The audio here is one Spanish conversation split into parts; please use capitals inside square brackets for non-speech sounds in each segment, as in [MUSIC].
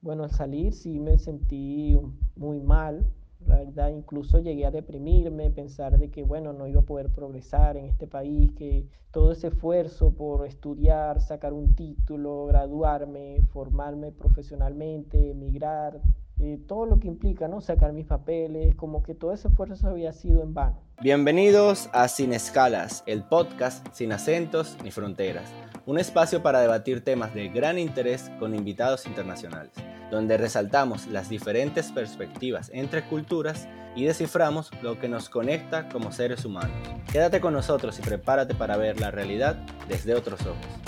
Bueno, al salir sí me sentí muy mal, la verdad, incluso llegué a deprimirme, pensar de que, bueno, no iba a poder progresar en este país, que todo ese esfuerzo por estudiar, sacar un título, graduarme, formarme profesionalmente, emigrar, eh, todo lo que implica, ¿no? Sacar mis papeles, como que todo ese esfuerzo había sido en vano. Bienvenidos a Sin Escalas, el podcast sin acentos ni fronteras, un espacio para debatir temas de gran interés con invitados internacionales donde resaltamos las diferentes perspectivas entre culturas y desciframos lo que nos conecta como seres humanos. Quédate con nosotros y prepárate para ver la realidad desde otros ojos.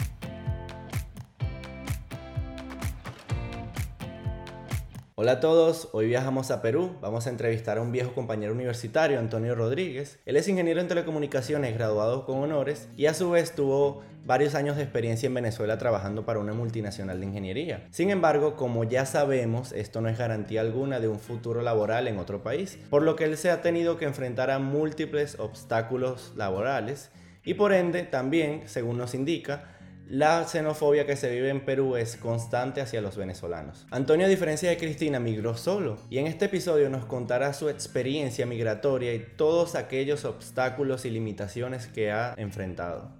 Hola a todos, hoy viajamos a Perú, vamos a entrevistar a un viejo compañero universitario, Antonio Rodríguez. Él es ingeniero en telecomunicaciones, graduado con honores y a su vez tuvo varios años de experiencia en Venezuela trabajando para una multinacional de ingeniería. Sin embargo, como ya sabemos, esto no es garantía alguna de un futuro laboral en otro país, por lo que él se ha tenido que enfrentar a múltiples obstáculos laborales y por ende también, según nos indica, la xenofobia que se vive en Perú es constante hacia los venezolanos. Antonio, a diferencia de Cristina, migró solo y en este episodio nos contará su experiencia migratoria y todos aquellos obstáculos y limitaciones que ha enfrentado.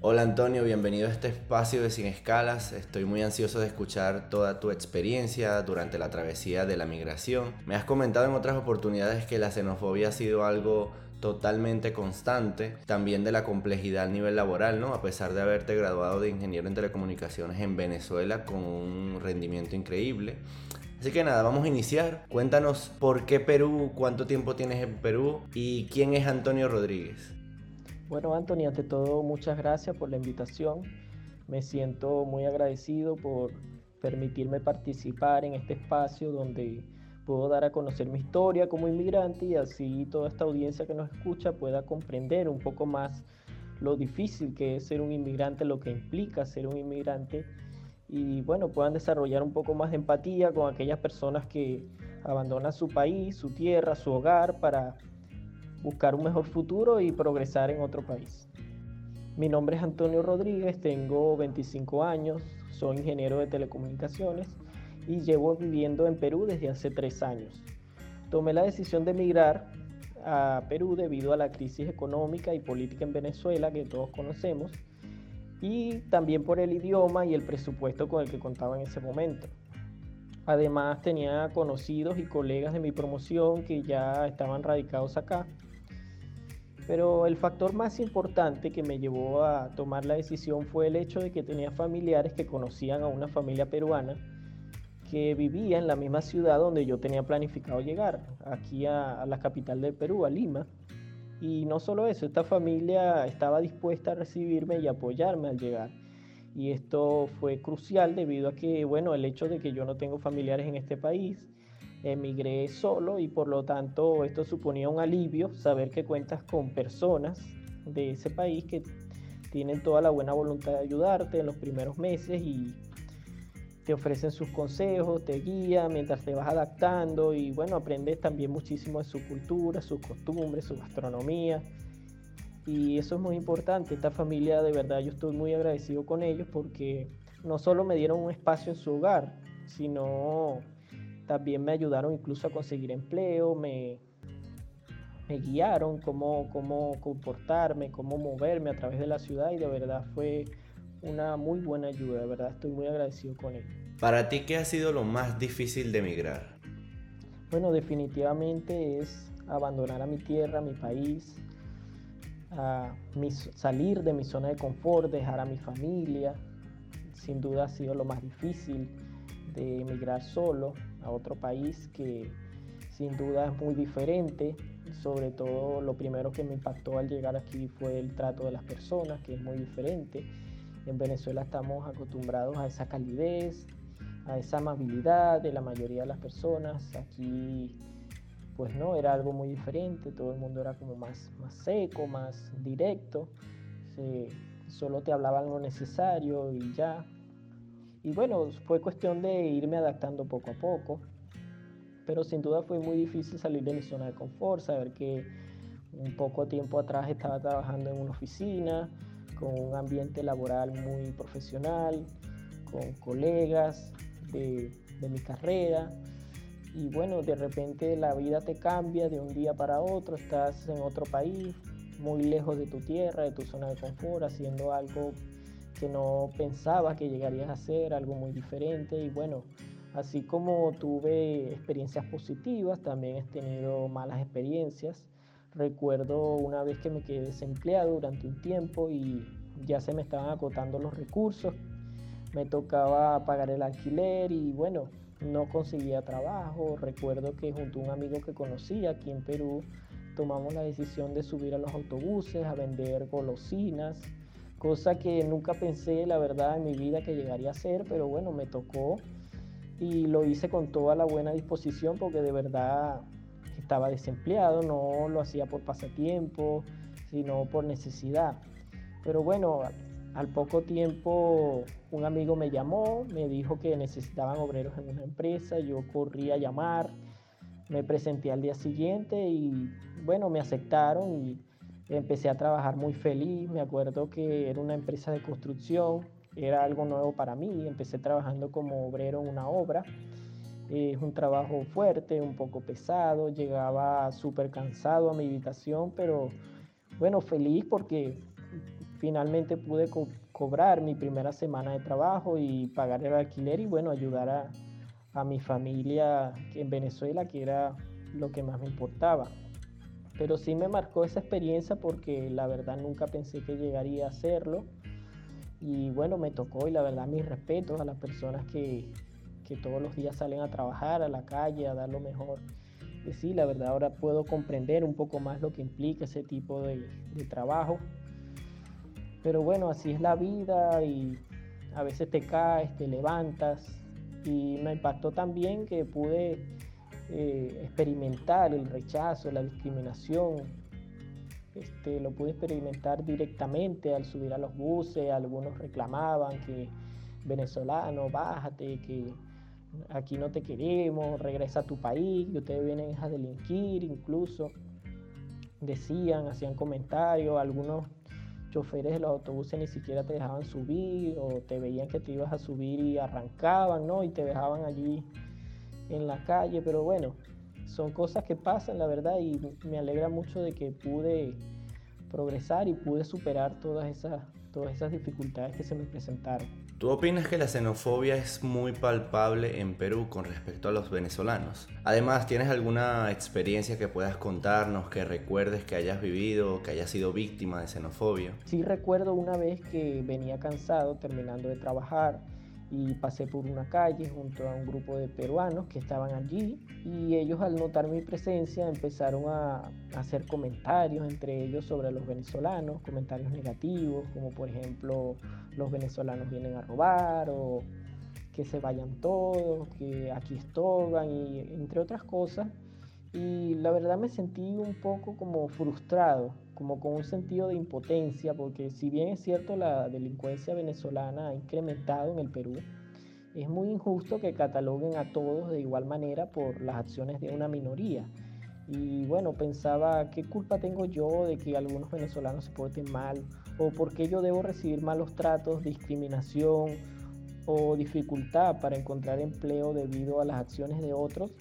Hola Antonio, bienvenido a este espacio de Sin Escalas. Estoy muy ansioso de escuchar toda tu experiencia durante la travesía de la migración. Me has comentado en otras oportunidades que la xenofobia ha sido algo totalmente constante, también de la complejidad a nivel laboral, ¿no? A pesar de haberte graduado de ingeniero en telecomunicaciones en Venezuela con un rendimiento increíble. Así que nada, vamos a iniciar. Cuéntanos por qué Perú, cuánto tiempo tienes en Perú y quién es Antonio Rodríguez. Bueno, Antonio, ante todo, muchas gracias por la invitación. Me siento muy agradecido por permitirme participar en este espacio donde puedo dar a conocer mi historia como inmigrante y así toda esta audiencia que nos escucha pueda comprender un poco más lo difícil que es ser un inmigrante, lo que implica ser un inmigrante y bueno, puedan desarrollar un poco más de empatía con aquellas personas que abandonan su país, su tierra, su hogar para buscar un mejor futuro y progresar en otro país. Mi nombre es Antonio Rodríguez, tengo 25 años, soy ingeniero de telecomunicaciones y llevo viviendo en Perú desde hace tres años. Tomé la decisión de emigrar a Perú debido a la crisis económica y política en Venezuela que todos conocemos y también por el idioma y el presupuesto con el que contaba en ese momento. Además tenía conocidos y colegas de mi promoción que ya estaban radicados acá. Pero el factor más importante que me llevó a tomar la decisión fue el hecho de que tenía familiares que conocían a una familia peruana que vivía en la misma ciudad donde yo tenía planificado llegar, aquí a, la capital del Perú, a Lima. Y no solo eso, esta familia estaba dispuesta a recibirme y apoyarme al llegar. Y esto fue crucial debido a que, bueno, el hecho de que yo no tengo familiares en este país, emigré solo y por lo tanto esto suponía un alivio saber que cuentas con personas de ese país que tienen toda la buena voluntad de ayudarte en los primeros meses y te ofrecen sus consejos, te guían mientras te vas adaptando y bueno, aprendes también muchísimo de su cultura, sus costumbres, su gastronomía. Y eso es muy importante, esta familia de verdad yo estoy muy agradecido con ellos porque no solo me dieron un espacio en su hogar, sino también me ayudaron incluso a conseguir empleo, me, me guiaron cómo, cómo comportarme, cómo moverme a través de la ciudad y de verdad fue una muy buena ayuda, de verdad estoy muy agradecido con él. ¿Para ti qué ha sido lo más difícil de emigrar? Bueno, definitivamente es abandonar a mi tierra, a mi país, a salir de mi zona de confort, dejar a mi familia. Sin duda ha sido lo más difícil de emigrar solo a otro país que sin duda es muy diferente. Sobre todo lo primero que me impactó al llegar aquí fue el trato de las personas, que es muy diferente en Venezuela estamos acostumbrados a esa calidez, a esa amabilidad de la mayoría de las personas. Aquí pues no, era algo muy diferente, todo el mundo era como más, más seco, más directo, solo te hablaban lo necesario y ya. Y bueno, fue cuestión de irme adaptando poco a poco, pero sin duda fue muy difícil salir de mi zona de confort, saber que un poco tiempo atrás estaba trabajando en una oficina, con un ambiente laboral muy profesional, con colegas de, mi carrera. Y bueno, de repente la vida te cambia de un día para otro, estás en otro país, muy lejos de tu tierra, de tu zona de confort, haciendo algo que no pensabas que llegarías a hacer, algo muy diferente. Y bueno, así como tuve experiencias positivas, también he tenido malas experiencias. Recuerdo una vez que me quedé desempleado durante un tiempo y ya se me estaban acotando los recursos, me tocaba pagar el alquiler y bueno, no conseguía trabajo. Recuerdo que junto a un amigo que conocí aquí en Perú, tomamos la decisión de subir a los autobuses a vender golosinas, cosa que nunca pensé, la verdad, en mi vida que llegaría a hacer, pero bueno, me tocó y lo hice con toda la buena disposición porque de verdad estaba desempleado, no lo hacía por pasatiempo, sino por necesidad. Pero bueno, al poco tiempo un amigo me llamó, me dijo que necesitaban obreros en una empresa, yo corrí a llamar, me presenté al día siguiente y bueno, me aceptaron y empecé a trabajar muy feliz. Me acuerdo que era una empresa de construcción, era algo nuevo para mí, empecé trabajando como obrero en una obra. Es un trabajo fuerte, un poco pesado, llegaba súper cansado a mi habitación, pero bueno, feliz porque finalmente pude cobrar mi primera semana de trabajo y pagar el alquiler y bueno, ayudar a, a mi familia en Venezuela, que era lo que más me importaba. Pero sí me marcó esa experiencia porque la verdad nunca pensé que llegaría a hacerlo. Y bueno, me tocó y la verdad mis respetos a las personas que, que todos los días salen a trabajar a la calle, a dar lo mejor. Y sí, la verdad ahora puedo comprender un poco más lo que implica ese tipo de, de trabajo. Pero bueno, así es la vida y a veces te caes, te levantas. Y me impactó también que pude eh, experimentar el rechazo, la discriminación. Este, lo pude experimentar directamente al subir a los buses. Algunos reclamaban que venezolano, bájate, que aquí no te queremos, regresa a tu país, que ustedes vienen a delinquir incluso. Decían, hacían comentarios, algunos choferes de los autobuses ni siquiera te dejaban subir o te veían que te ibas a subir y arrancaban, ¿no? Y te dejaban allí en la calle, pero bueno, son cosas que pasan, la verdad, y me alegra mucho de que pude progresar y pude superar todas esas, todas esas dificultades que se me presentaron. ¿Tú opinas que la xenofobia es muy palpable en Perú con respecto a los venezolanos? Además, ¿tienes alguna experiencia que puedas contarnos, que recuerdes que hayas vivido, que hayas sido víctima de xenofobia? Sí recuerdo una vez que venía cansado terminando de trabajar y pasé por una calle junto a un grupo de peruanos que estaban allí y ellos al notar mi presencia empezaron a hacer comentarios entre ellos sobre los venezolanos, comentarios negativos como por ejemplo los venezolanos vienen a robar o que se vayan todos, que aquí estorban y entre otras cosas. Y la verdad me sentí un poco como frustrado, como con un sentido de impotencia, porque si bien es cierto la delincuencia venezolana ha incrementado en el Perú, es muy injusto que cataloguen a todos de igual manera por las acciones de una minoría. Y bueno, pensaba, ¿qué culpa tengo yo de que algunos venezolanos se porten mal? ¿O por qué yo debo recibir malos tratos, discriminación o dificultad para encontrar empleo debido a las acciones de otros?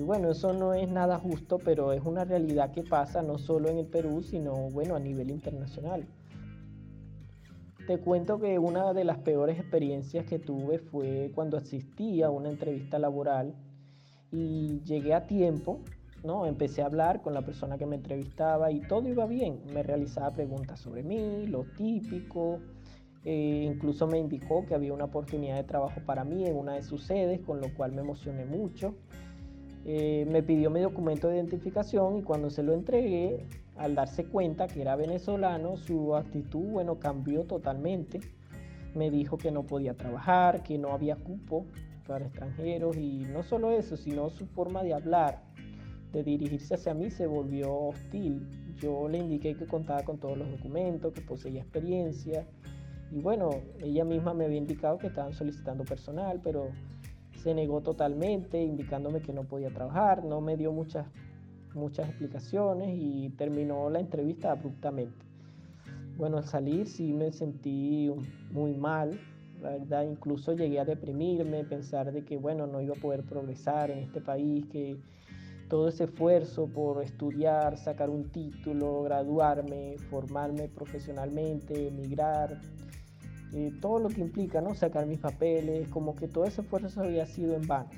Y bueno, eso no es nada justo, pero es una realidad que pasa no solo en el Perú, sino bueno, a nivel internacional. Te cuento que una de las peores experiencias que tuve fue cuando asistí a una entrevista laboral y llegué a tiempo, ¿no? Empecé a hablar con la persona que me entrevistaba y todo iba bien. Me realizaba preguntas sobre mí, lo típico. Eh, incluso me indicó que había una oportunidad de trabajo para mí en una de sus sedes, con lo cual me emocioné mucho. Eh, me pidió mi documento de identificación y cuando se lo entregué, al darse cuenta que era venezolano, su actitud, bueno, cambió totalmente. Me dijo que no podía trabajar, que no había cupo para extranjeros y no solo eso, sino su forma de hablar, de dirigirse hacia mí se volvió hostil. Yo le indiqué que contaba con todos los documentos, que poseía experiencia y bueno, ella misma me había indicado que estaban solicitando personal, pero se negó totalmente, indicándome que no podía trabajar, no me dio muchas, muchas explicaciones y terminó la entrevista abruptamente. Bueno, al salir sí me sentí muy mal, la verdad, incluso llegué a deprimirme, pensar de que, bueno, no iba a poder progresar en este país, que todo ese esfuerzo por estudiar, sacar un título, graduarme, formarme profesionalmente, emigrar, eh, todo lo que implica, ¿no? Sacar mis papeles, como que todo ese esfuerzo había sido en vano.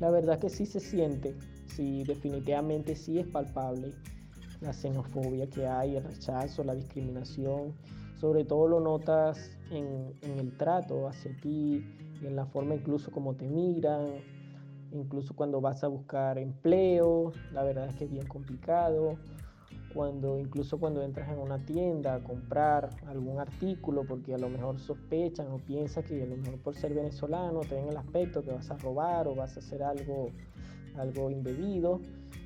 La verdad que sí se siente, sí, definitivamente sí es palpable la xenofobia que hay, el rechazo, la discriminación sobre todo lo notas en, el trato hacia ti, en la forma incluso como te miran, incluso cuando vas a buscar empleo, la verdad es que es bien complicado. Cuando, incluso cuando entras en una tienda a comprar algún artículo, porque a lo mejor sospechan o piensan que a lo mejor por ser venezolano te ven el aspecto que vas a robar o vas a hacer algo, algo indebido.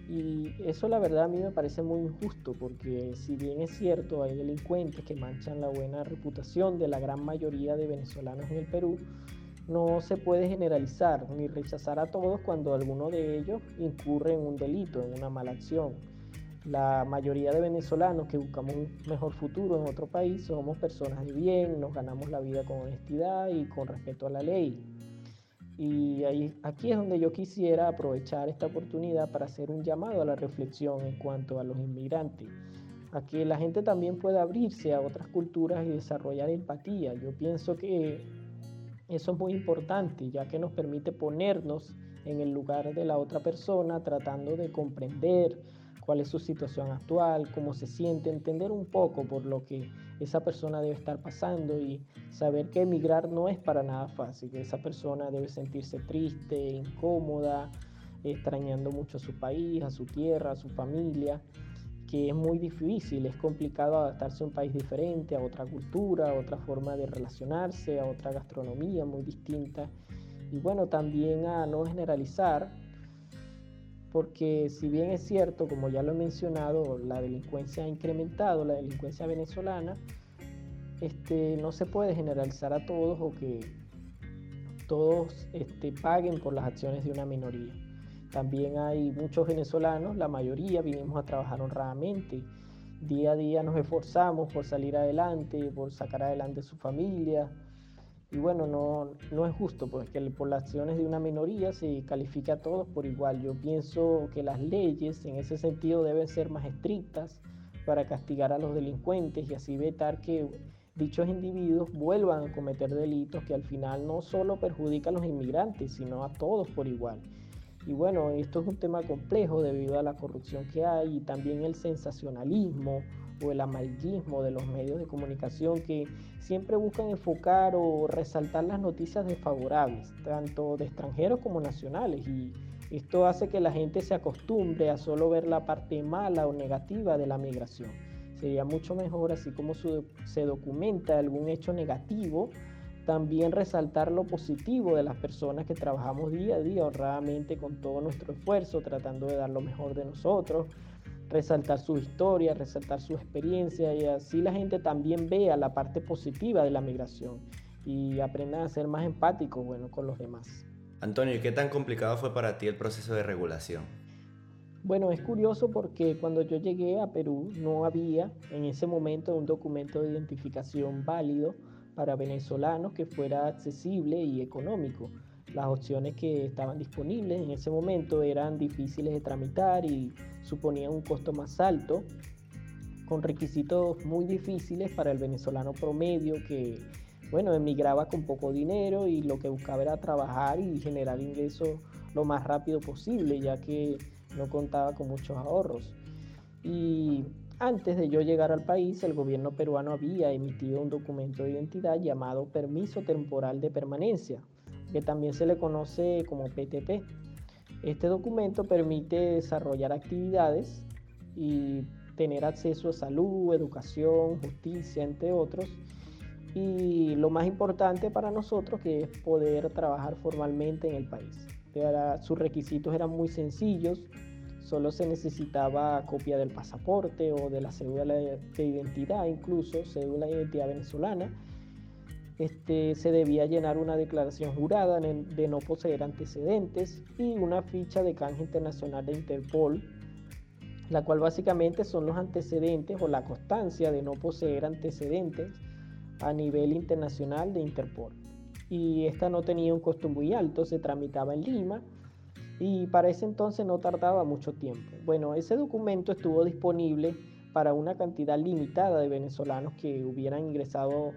Y eso la verdad a mí me parece muy injusto porque si bien es cierto hay delincuentes que manchan la buena reputación de la gran mayoría de venezolanos en el Perú, no se puede generalizar ni rechazar a todos cuando alguno de ellos incurre en un delito, en una mala acción. La mayoría de venezolanos que buscamos un mejor futuro en otro país somos personas de bien, nos ganamos la vida con honestidad y con respeto a la ley. Y ahí, aquí es donde yo quisiera aprovechar esta oportunidad para hacer un llamado a la reflexión en cuanto a los inmigrantes, a que la gente también pueda abrirse a otras culturas y desarrollar empatía. Yo pienso que eso es muy importante, ya que nos permite ponernos en el lugar de la otra persona, tratando de comprender cuál es su situación actual, cómo se siente, entender un poco por lo que esa persona debe estar pasando y saber que emigrar no es para nada fácil, que esa persona debe sentirse triste, incómoda, extrañando mucho a su país, a su tierra, a su familia, que es muy difícil, es complicado adaptarse a un país diferente, a otra cultura, a otra forma de relacionarse, a otra gastronomía muy distinta. Y bueno, también a no generalizar, porque si bien es cierto, como ya lo he mencionado, la delincuencia ha incrementado, la delincuencia venezolana, este, no se puede generalizar a todos o que todos este, paguen por las acciones de una minoría. También hay muchos venezolanos, la mayoría vinimos a trabajar honradamente. Día a día nos esforzamos por salir adelante, por sacar adelante su familia, y bueno, no, no es justo porque pues, por las acciones de una minoría se califica a todos por igual. Yo pienso que las leyes en ese sentido deben ser más estrictas para castigar a los delincuentes y así evitar que dichos individuos vuelvan a cometer delitos que al final no solo perjudican a los inmigrantes, sino a todos por igual. Y bueno, esto es un tema complejo debido a la corrupción que hay y también el sensacionalismo o el amarillismo de los medios de comunicación que siempre buscan enfocar o resaltar las noticias desfavorables, tanto de extranjeros como nacionales. Y esto hace que la gente se acostumbre a solo ver la parte mala o negativa de la migración. Sería mucho mejor, así como se documenta algún hecho negativo, también resaltar lo positivo de las personas que trabajamos día a día honradamente con todo nuestro esfuerzo, tratando de dar lo mejor de nosotros, resaltar su historia, resaltar su experiencia y así la gente también vea la parte positiva de la migración y aprenda a ser más empático bueno, con los demás. Antonio, ¿y qué tan complicado fue para ti el proceso de regulación? Bueno, es curioso porque cuando yo llegué a Perú no había en ese momento un documento de identificación válido para venezolanos que fuera accesible y económico. Las opciones que estaban disponibles en ese momento eran difíciles de tramitar y suponían un costo más alto, con requisitos muy difíciles para el venezolano promedio que, bueno, emigraba con poco dinero y lo que buscaba era trabajar y generar ingresos lo más rápido posible, ya que no contaba con muchos ahorros. Y antes de yo llegar al país, el gobierno peruano había emitido un documento de identidad llamado Permiso Temporal de Permanencia, que también se le conoce como PTP. Este documento permite desarrollar actividades y tener acceso a salud, educación, justicia, entre otros. Y lo más importante para nosotros que es poder trabajar formalmente en el país. sus requisitos eran muy sencillos, solo se necesitaba copia del pasaporte o de la cédula de identidad, incluso cédula de identidad venezolana, este, se debía llenar una declaración jurada de no poseer antecedentes y una ficha de canje internacional de Interpol. la cual básicamente son los antecedentes o la constancia de no poseer antecedentes a nivel internacional de Interpol. Y esta no tenía un costo muy alto, se tramitaba en Lima y para ese entonces no tardaba mucho tiempo. Bueno, ese documento estuvo disponible para una cantidad limitada de venezolanos que hubieran ingresado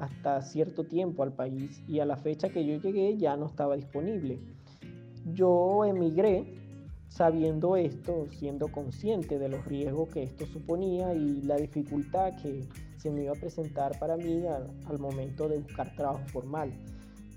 hasta cierto tiempo al país y a la fecha que yo llegué ya no estaba disponible. Yo emigré sabiendo esto, siendo consciente de los riesgos que esto suponía y la dificultad que se me iba a presentar para mí al, momento de buscar trabajo formal,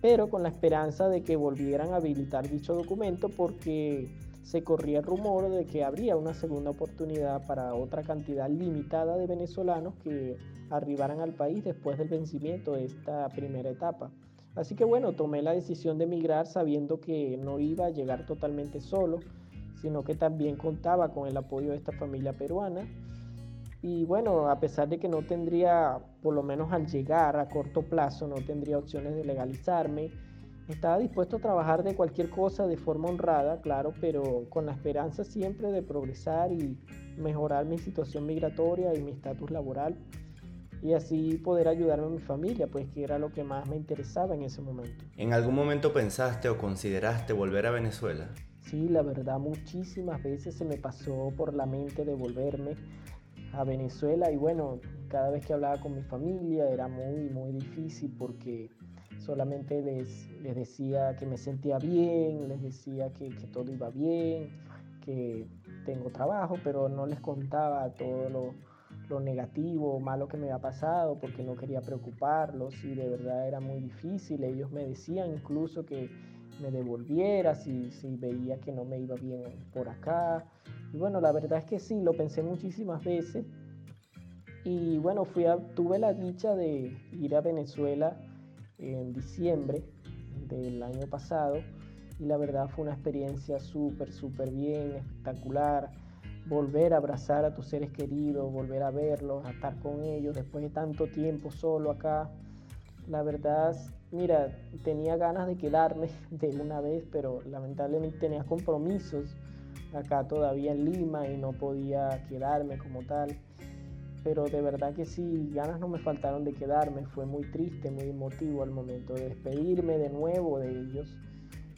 pero con la esperanza de que volvieran a habilitar dicho documento porque se corría el rumor de que habría una segunda oportunidad para otra cantidad limitada de venezolanos que arribaran al país después del vencimiento de esta primera etapa. Así que bueno, tomé la decisión de emigrar sabiendo que no iba a llegar totalmente solo, sino que también contaba con el apoyo de esta familia peruana. Y bueno, a pesar de que no tendría, por lo menos al llegar a corto plazo, no tendría opciones de legalizarme, estaba dispuesto a trabajar de cualquier cosa de forma honrada, claro, pero con la esperanza siempre de progresar y mejorar mi situación migratoria y mi estatus laboral y así poder ayudarme a mi familia, pues que era lo que más me interesaba en ese momento. ¿En algún momento pensaste o consideraste volver a Venezuela? Sí, la verdad muchísimas veces se me pasó por la mente de volverme a Venezuela y bueno, cada vez que hablaba con mi familia era muy, muy difícil porque solamente les, les decía que me sentía bien, les decía que, que todo iba bien, que tengo trabajo, pero no les contaba todo lo lo negativo malo que me había pasado porque no quería preocuparlos y de verdad era muy difícil. Ellos me decían incluso que me devolviera si, si veía que no me iba bien por acá. Y bueno, la verdad es que sí, lo pensé muchísimas veces. Y bueno, fui a, tuve la dicha de ir a Venezuela en diciembre del año pasado y la verdad fue una experiencia súper, súper bien, espectacular volver a abrazar a tus seres queridos, volver a verlos, a estar con ellos después de tanto tiempo solo acá. La verdad, mira, tenía ganas de quedarme [LAUGHS] de una vez, pero lamentablemente tenía compromisos acá todavía en Lima y no podía quedarme como tal. Pero de verdad que sí, ganas no me faltaron de quedarme. Fue muy triste, muy emotivo al momento de despedirme de nuevo de ellos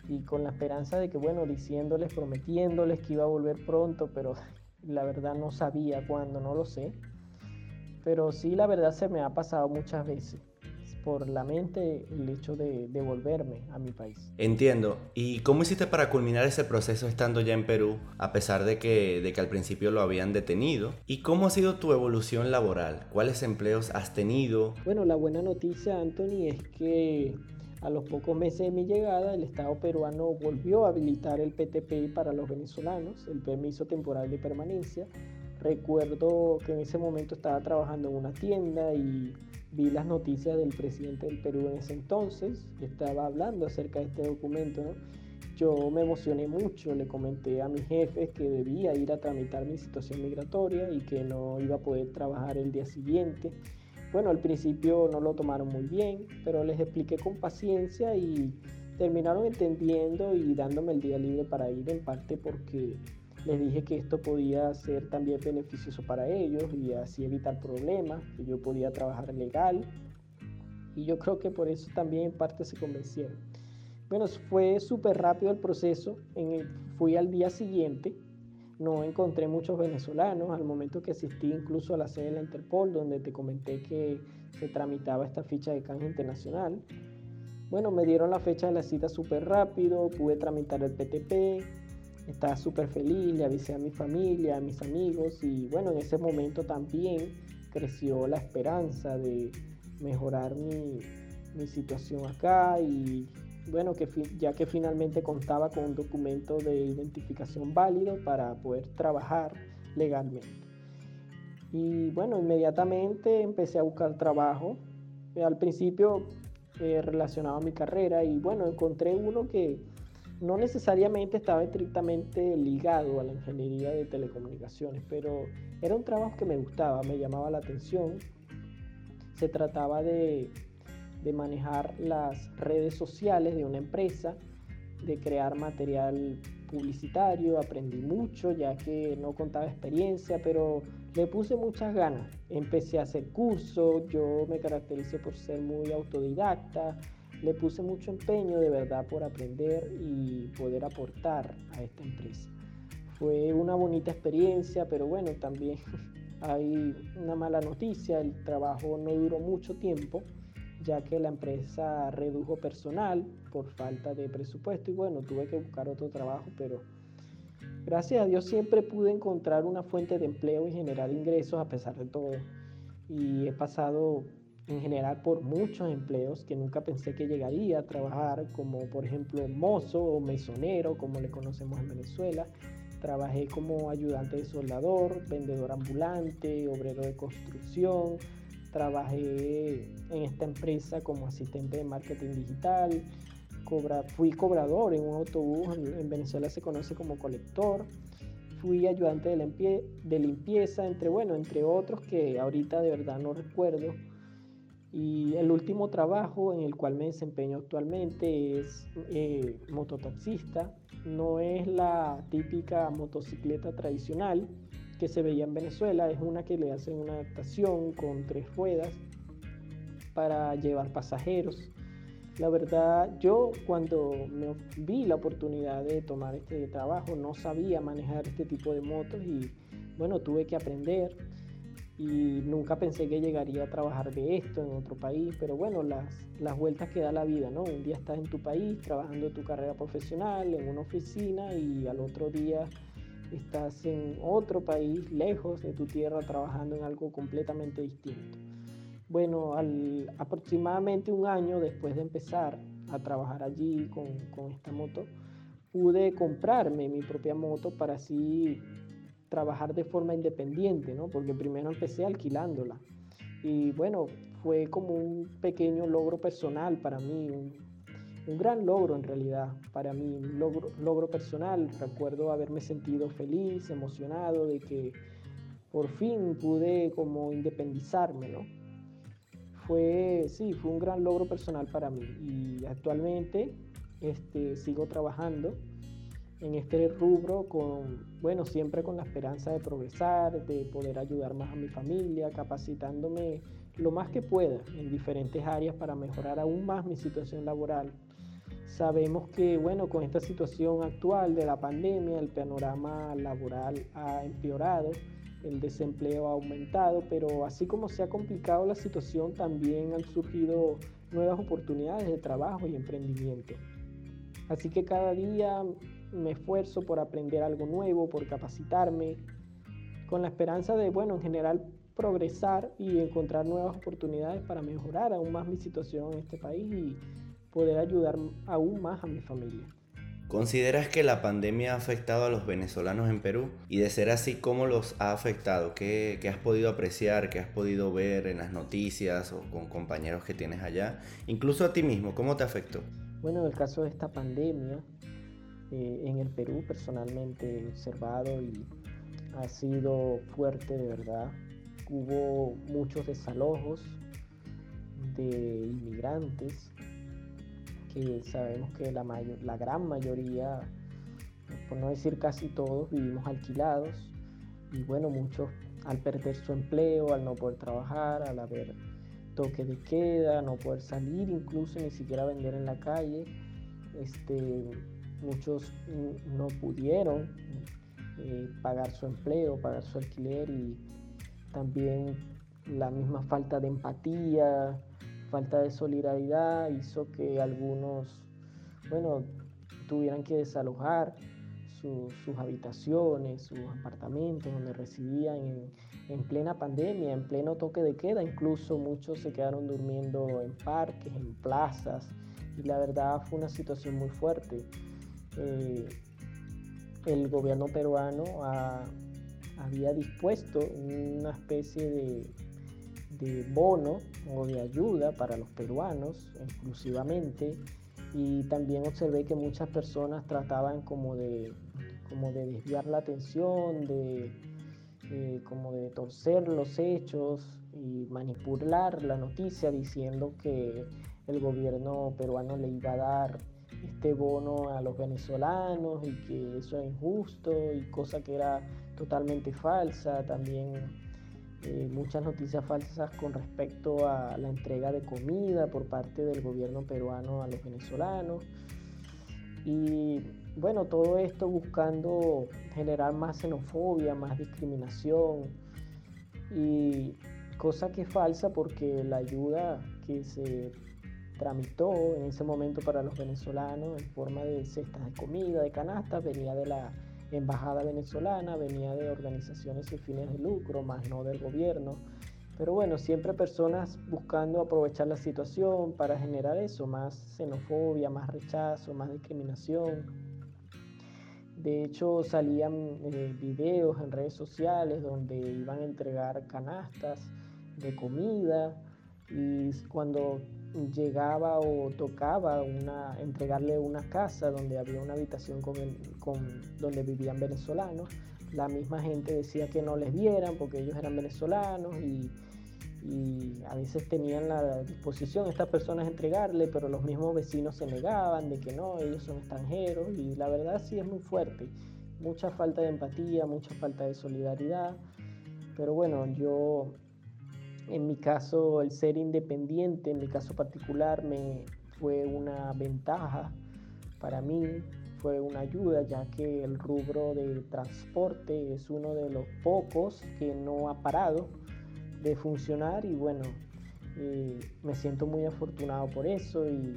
y con la esperanza de que, bueno, diciéndoles, prometiéndoles que iba a volver pronto, pero [LAUGHS] la verdad no sabía cuándo, no lo sé. Pero sí, la verdad se me ha pasado muchas veces por la mente el hecho de, devolverme a mi país. Entiendo. ¿Y cómo hiciste para culminar ese proceso estando ya en Perú, a pesar de que, de que al principio lo habían detenido? ¿Y cómo ha sido tu evolución laboral? ¿Cuáles empleos has tenido? Bueno, la buena noticia, Anthony, es que a los pocos meses de mi llegada, el Estado peruano volvió a habilitar el PTP para los venezolanos, el permiso temporal de permanencia. Recuerdo que en ese momento estaba trabajando en una tienda y vi las noticias del presidente del Perú en ese entonces, estaba hablando acerca de este documento. Yo me emocioné mucho, le comenté a mis jefes que debía ir a tramitar mi situación migratoria y que no iba a poder trabajar el día siguiente bueno, al principio no lo tomaron muy bien, pero les expliqué con paciencia y terminaron entendiendo y dándome el día libre para ir en parte porque les dije que esto podía ser también beneficioso para ellos y así evitar problemas, que yo podía trabajar legal. Y yo creo que por eso también en parte se convencieron. Bueno, fue súper rápido el proceso. En fui al día siguiente no encontré muchos venezolanos al momento que asistí incluso a la sede de la Interpol, donde te comenté que se tramitaba esta ficha de canje internacional. Bueno, me dieron la fecha de la cita súper rápido, pude tramitar el PTP, estaba súper feliz, le avisé a mi familia, a mis amigos y bueno, en ese momento también creció la esperanza de mejorar mi, mi situación acá y bueno, que ya que finalmente contaba con un documento de identificación válido para poder trabajar legalmente. Y bueno, inmediatamente empecé a buscar trabajo. Al principio eh, relacionado a mi carrera y bueno, encontré uno que no necesariamente estaba estrictamente ligado a la ingeniería de telecomunicaciones, pero era un trabajo que me gustaba, me llamaba la atención. Se trataba de de manejar las redes sociales de una empresa, de crear material publicitario, aprendí mucho ya que no contaba experiencia, pero le puse muchas ganas. Empecé a hacer cursos, yo me caractericé por ser muy autodidacta, le puse mucho empeño de verdad por aprender y poder aportar a esta empresa. Fue una bonita experiencia, pero bueno, también [LAUGHS] hay una mala noticia, el trabajo no duró mucho tiempo ya que la empresa redujo personal por falta de presupuesto y bueno, tuve que buscar otro trabajo, pero gracias a Dios siempre pude encontrar una fuente de empleo y generar ingresos a pesar de todo. Y he pasado en general por muchos empleos que nunca pensé que llegaría a trabajar, como por ejemplo mozo o mesonero, como le conocemos en Venezuela. Trabajé como ayudante de soldador, vendedor ambulante, obrero de construcción, trabajé en esta empresa como asistente de marketing digital, cobra, fui cobrador en un autobús, en, Venezuela se conoce como colector, fui ayudante de, de limpieza, entre, bueno, entre otros que ahorita de verdad no recuerdo. Y el último trabajo en el cual me desempeño actualmente es eh, mototaxista. No es la típica motocicleta tradicional, que se veía en Venezuela es una que le hacen una adaptación con tres ruedas para llevar pasajeros. La verdad, yo cuando me vi la oportunidad de tomar este trabajo no sabía manejar este tipo de motos y bueno, tuve que aprender y nunca pensé que llegaría a trabajar de esto en otro país, pero bueno, las, las vueltas que da la vida, ¿no? Un día estás en tu país trabajando tu carrera profesional en una oficina y al otro día estás en otro país, lejos de tu tierra, trabajando en algo completamente distinto. Bueno, al, aproximadamente un año después de empezar a trabajar allí con, con esta moto, pude comprarme mi propia moto para así trabajar de forma independiente, ¿no? Porque primero empecé alquilándola. Y bueno, fue como un pequeño logro personal para mí, un gran logro en realidad para mí, un logro, logro personal. Recuerdo haberme sentido feliz, emocionado de que por fin pude como independizarme, ¿no? Fue, sí, fue un gran logro personal para mí y actualmente este, sigo trabajando en este rubro con, bueno, siempre con la esperanza de progresar, de poder ayudar más a mi familia, capacitándome lo más que pueda en diferentes áreas para mejorar aún más mi situación laboral Sabemos que, bueno, con esta situación actual de la pandemia, el panorama laboral ha empeorado, el desempleo ha aumentado, pero así como se ha complicado la situación, también han surgido nuevas oportunidades de trabajo y emprendimiento. Así que cada día me esfuerzo por aprender algo nuevo, por capacitarme, con la esperanza de, bueno, en general progresar y encontrar nuevas oportunidades para mejorar aún más mi situación en este país y poder ayudar aún más a mi familia. ¿Consideras que la pandemia ha afectado a los venezolanos en Perú? Y de ser así, ¿cómo los ha afectado? ¿Qué, has podido apreciar? ¿Qué has podido ver en las noticias o con compañeros que tienes allá? Incluso a ti mismo, ¿cómo te afectó? Bueno, en el caso de esta pandemia, eh, en el Perú personalmente he observado y ha sido fuerte de verdad. Hubo muchos desalojos de inmigrantes que sabemos que la, mayor, la gran mayoría, por no decir casi todos, vivimos alquilados y bueno, muchos al perder su empleo, al no poder trabajar, al haber toque de queda, no poder salir, incluso ni siquiera vender en la calle, este, muchos no pudieron eh, pagar su empleo, pagar su alquiler y también la misma falta de empatía, falta de solidaridad hizo que algunos, bueno, tuvieran que desalojar sus habitaciones, sus apartamentos donde residían en, en, plena pandemia, en pleno toque de queda. Incluso muchos se quedaron durmiendo en parques, en plazas. Y la verdad fue una situación muy fuerte. Eh, el gobierno peruano había dispuesto una especie de bono o de ayuda para los peruanos exclusivamente. Y también observé que muchas personas trataban como de, como de desviar la atención, de, eh, como de torcer los hechos y manipular la noticia diciendo que el gobierno peruano le iba a dar este bono a los venezolanos y que eso es injusto y cosa que era totalmente falsa. También eh, muchas noticias falsas con respecto a la entrega de comida por parte del gobierno peruano a los venezolanos. Y bueno, todo esto buscando generar más xenofobia, más discriminación y cosa que es falsa porque la ayuda que se tramitó en ese momento para los venezolanos en forma de cestas de comida, de canastas, venía de la embajada venezolana, venía de organizaciones sin fines de lucro, más no del gobierno. Pero bueno, siempre personas buscando aprovechar la situación para generar eso, más xenofobia, más rechazo, más discriminación. De hecho, salían eh, videos en redes sociales donde iban a entregar canastas de comida y cuando llegaba o tocaba una, entregarle una casa donde había una habitación con, con donde vivían venezolanos, la misma gente decía que no les vieran porque ellos eran venezolanos y, y a veces tenían la disposición estas personas entregarle, pero los mismos vecinos se negaban de que no, ellos son extranjeros y la verdad sí es muy fuerte, mucha falta de empatía, mucha falta de solidaridad, pero bueno, yo en mi caso, el ser independiente, en mi caso particular, me fue una ventaja para mí, fue una ayuda, ya que el rubro de transporte es uno de los pocos que no ha parado de funcionar y bueno, eh, me siento muy afortunado por eso y,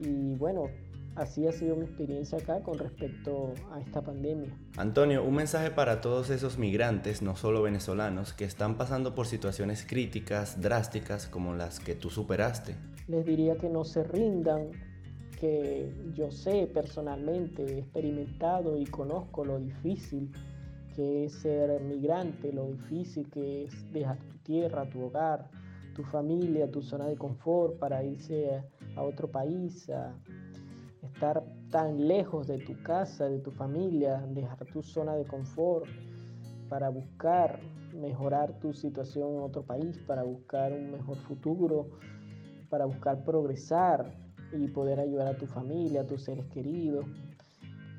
y bueno, así ha sido mi experiencia acá con respecto a esta pandemia. Antonio, un mensaje para todos esos migrantes, no solo venezolanos, que están pasando por situaciones críticas, drásticas, como las que tú superaste. Les diría que no se rindan, que yo sé personalmente, he experimentado y conozco lo difícil que es ser migrante, lo difícil que es dejar tu tierra, tu hogar, tu familia, tu zona de confort para irse a otro país, a, estar tan lejos de tu casa, de tu familia, dejar tu zona de confort para buscar mejorar tu situación en otro país, para buscar un mejor futuro, para buscar progresar y poder ayudar a tu familia, a tus seres queridos.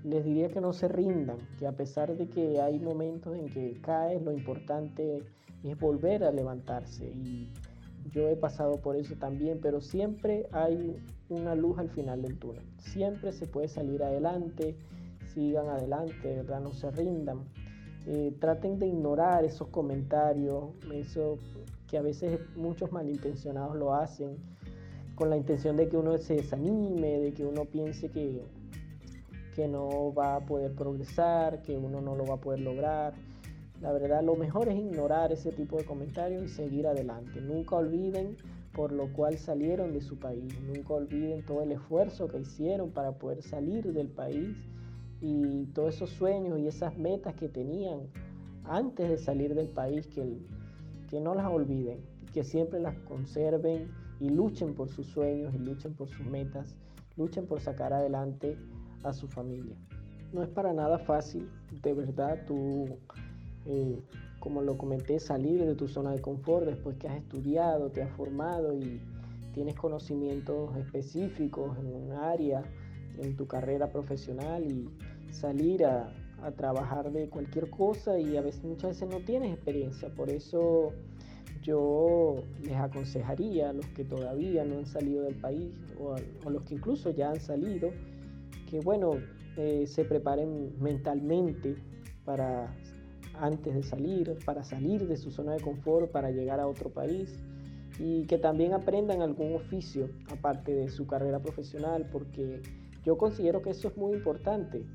Les diría que no se rindan, que a pesar de que hay momentos en que caes, lo importante es volver a levantarse y yo he pasado por eso también, pero siempre hay una luz al final del túnel. Siempre se puede salir adelante, sigan adelante, ¿verdad? No se rindan. Eh, traten de ignorar esos comentarios, eso que a veces muchos malintencionados lo hacen, con la intención de que uno se desanime, de que uno piense que, que no va a poder progresar, que uno no lo va a poder lograr. La verdad, lo mejor es ignorar ese tipo de comentarios y seguir adelante. Nunca olviden por lo cual salieron de su país. Nunca olviden todo el esfuerzo que hicieron para poder salir del país y todos esos sueños y esas metas que tenían antes de salir del país, que, que no las olviden, que siempre las conserven y luchen por sus sueños y luchen por sus metas, luchen por sacar adelante a su familia. No es para nada fácil, de verdad, tú eh, como lo comenté, salir de tu zona de confort después que has estudiado, te has formado y tienes conocimientos específicos en un área, en tu carrera profesional y salir a, a trabajar de cualquier cosa y a veces muchas veces no tienes experiencia. Por eso yo les aconsejaría a los que todavía no han salido del país o a, los que incluso ya han salido, que bueno, eh, se preparen mentalmente para antes de salir, para salir de su zona de confort, para llegar a otro país y que también aprendan algún oficio aparte de su carrera profesional, porque yo considero que eso es muy importante,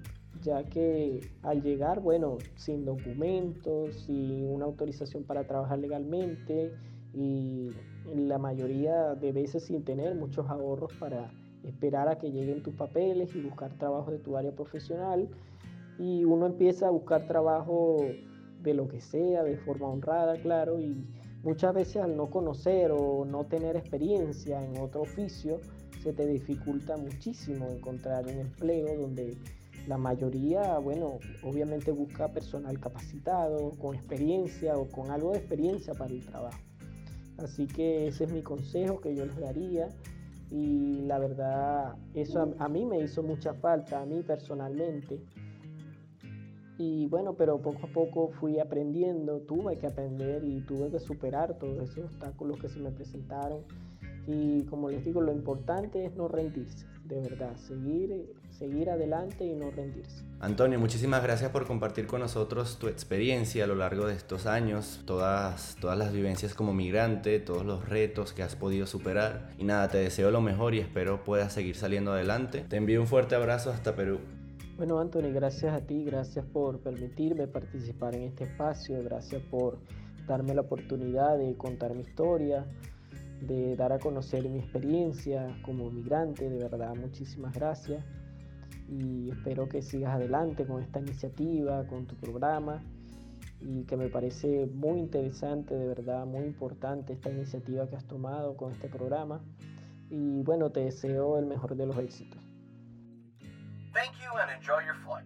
ya que al llegar, bueno, sin documentos, sin una autorización para trabajar legalmente y la mayoría de veces sin tener muchos ahorros para esperar a que lleguen tus papeles y buscar trabajo de tu área profesional, y uno empieza a buscar trabajo de lo que sea, de forma honrada, claro, y muchas veces al no conocer o no tener experiencia en otro oficio, se te dificulta muchísimo encontrar un empleo donde la mayoría, bueno, obviamente busca personal capacitado, con experiencia o con algo de experiencia para el trabajo. Así que ese es mi consejo que yo les daría. y la verdad eso a, mí me hizo mucha falta, a mí personalmente. Y bueno, pero poco a poco fui aprendiendo, tuve que aprender y tuve que superar todos esos obstáculos que se me presentaron. Y como les digo, lo importante es no rendirse, de verdad, seguir, seguir adelante y no rendirse. Antonio, muchísimas gracias por compartir con nosotros tu experiencia a lo largo de estos años, todas, todas las vivencias como migrante, todos los retos que has podido superar. Y nada, te deseo lo mejor y espero puedas seguir saliendo adelante. Te envío un fuerte abrazo hasta Perú. Bueno, Anthony, gracias a ti, gracias por permitirme participar en este espacio, gracias por darme la oportunidad de contar mi historia, de dar a conocer mi experiencia como migrante, de verdad, muchísimas gracias y espero que sigas adelante con esta iniciativa, con tu programa y que me parece muy interesante, de verdad, muy importante esta iniciativa que has tomado con este programa y bueno, te deseo el mejor de los éxitos. Thank you and enjoy your flight.